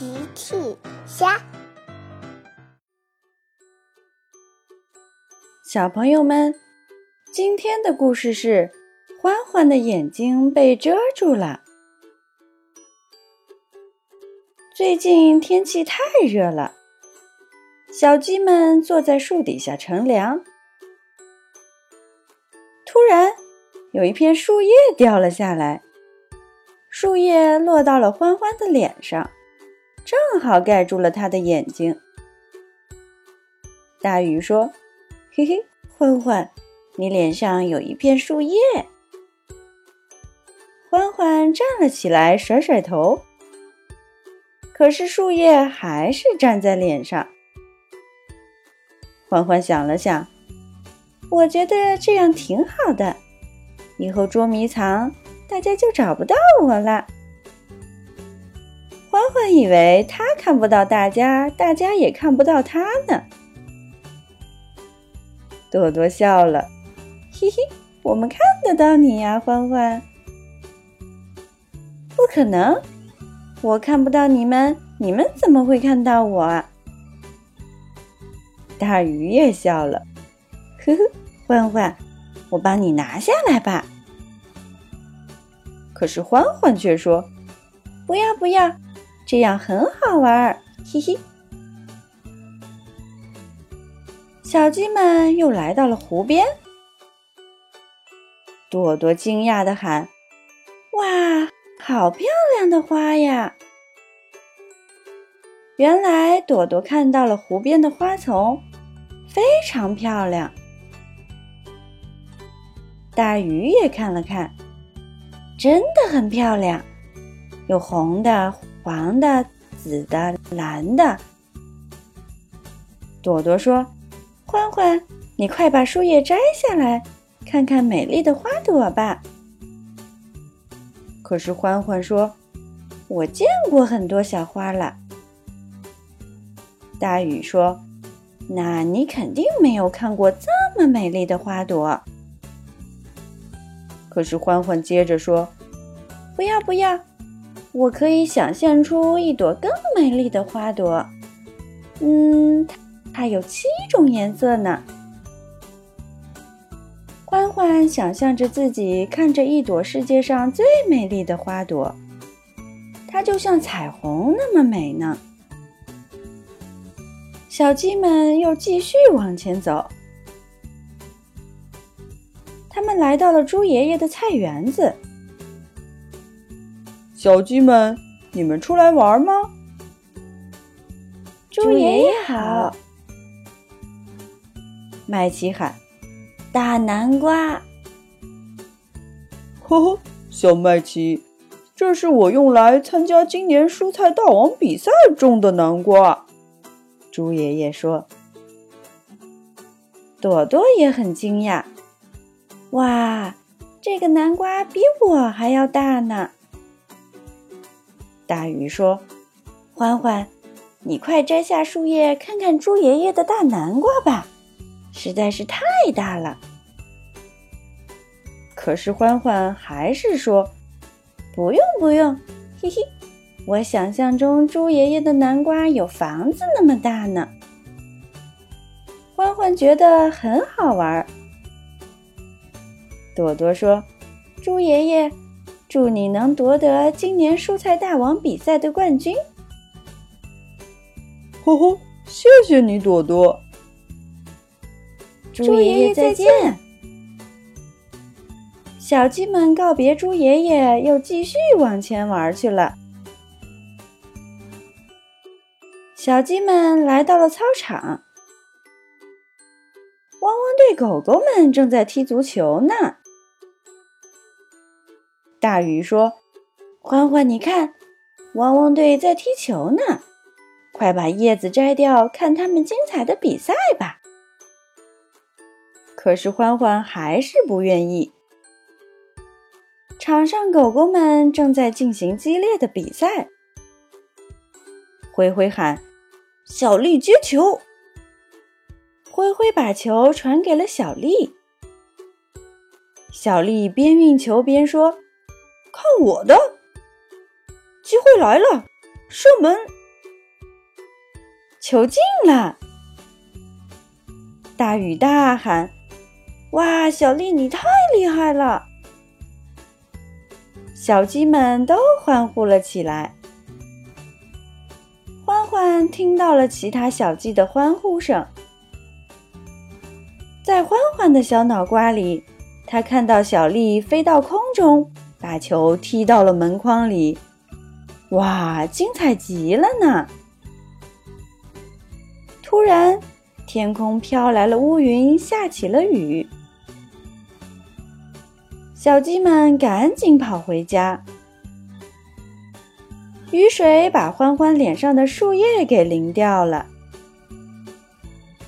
奇趣虾，小朋友们，今天的故事是欢欢的眼睛被遮住了。最近天气太热了，小鸡们坐在树底下乘凉。突然，有一片树叶掉了下来。树叶落到了欢欢的脸上，正好盖住了他的眼睛。大鱼说：“嘿嘿，欢欢，你脸上有一片树叶。”欢欢站了起来，甩甩头。可是树叶还是粘在脸上。欢欢想了想，我觉得这样挺好的，以后捉迷藏。大家就找不到我了。欢欢以为他看不到大家，大家也看不到他呢。朵朵笑了，嘿嘿，我们看得到你呀，欢欢。不可能，我看不到你们，你们怎么会看到我？大鱼也笑了，呵呵，欢欢，我帮你拿下来吧。可是欢欢却说：“不要不要，这样很好玩儿，嘿嘿。”小鸡们又来到了湖边，朵朵惊讶的喊：“哇，好漂亮的花呀！”原来朵朵看到了湖边的花丛，非常漂亮。大鱼也看了看。真的很漂亮，有红的、黄的、紫的、蓝的。朵朵说：“欢欢，你快把树叶摘下来，看看美丽的花朵吧。”可是欢欢说：“我见过很多小花了。”大雨说：“那你肯定没有看过这么美丽的花朵。”可是欢欢接着说：“不要不要，我可以想象出一朵更美丽的花朵。嗯，它有七种颜色呢。”欢欢想象着自己看着一朵世界上最美丽的花朵，它就像彩虹那么美呢。小鸡们又继续往前走。他们来到了猪爷爷的菜园子。小鸡们，你们出来玩吗？猪爷爷好！麦琪喊：“大南瓜！”呵呵，小麦琪，这是我用来参加今年蔬菜大王比赛种的南瓜。猪爷爷说：“朵朵也很惊讶。”哇，这个南瓜比我还要大呢！大鱼说：“欢欢，你快摘下树叶，看看猪爷爷的大南瓜吧，实在是太大了。”可是欢欢还是说：“不用不用，嘿嘿，我想象中猪爷爷的南瓜有房子那么大呢。”欢欢觉得很好玩。朵朵说：“猪爷爷，祝你能夺得今年蔬菜大王比赛的冠军。”吼吼，谢谢你，朵朵。猪爷爷再见。小鸡们告别猪爷爷，又继续往前玩去了。小鸡们来到了操场，汪汪队狗狗们正在踢足球呢。大鱼说：“欢欢，你看，汪汪队在踢球呢，快把叶子摘掉，看他们精彩的比赛吧。”可是欢欢还是不愿意。场上狗狗们正在进行激烈的比赛。灰灰喊：“小丽接球！”灰灰把球传给了小丽。小丽边运球边说。看我的，机会来了！射门，球进了！大雨大喊：“哇，小丽你太厉害了！”小鸡们都欢呼了起来。欢欢听到了其他小鸡的欢呼声，在欢欢的小脑瓜里，他看到小丽飞到空中，把球踢到了门框里。哇，精彩极了呢！突然，天空飘来了乌云，下起了雨。小鸡们赶紧跑回家。雨水把欢欢脸上的树叶给淋掉了。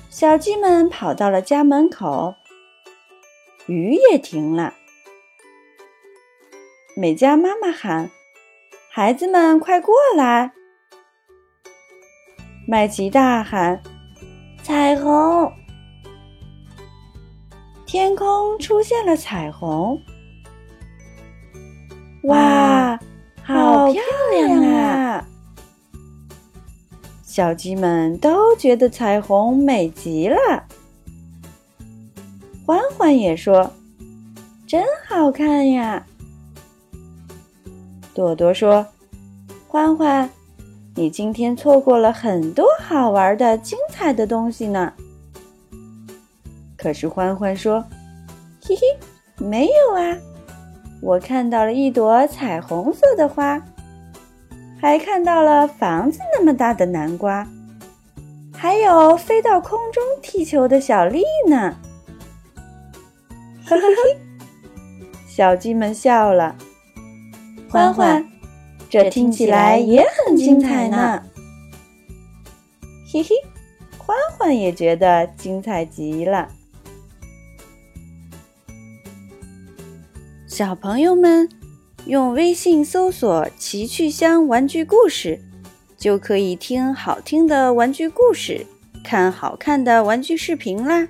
小鸡们跑到了家门口，雨也停了。美嘉妈妈喊：“孩子们，快过来！”麦琪大喊：“彩虹！”天空出现了彩虹。哇！好漂亮啊！小鸡们都觉得彩虹美极了。欢欢也说：“真好看呀！”朵朵说：“欢欢，你今天错过了很多好玩的、精彩的东西呢。”可是欢欢说：“嘿嘿，没有啊。”我看到了一朵彩虹色的花，还看到了房子那么大的南瓜，还有飞到空中踢球的小丽呢。呵呵呵，小鸡们笑了。欢欢，这听起来也很精彩呢。嘿嘿，欢欢也觉得精彩极了。小朋友们，用微信搜索“奇趣箱玩具故事”，就可以听好听的玩具故事，看好看的玩具视频啦。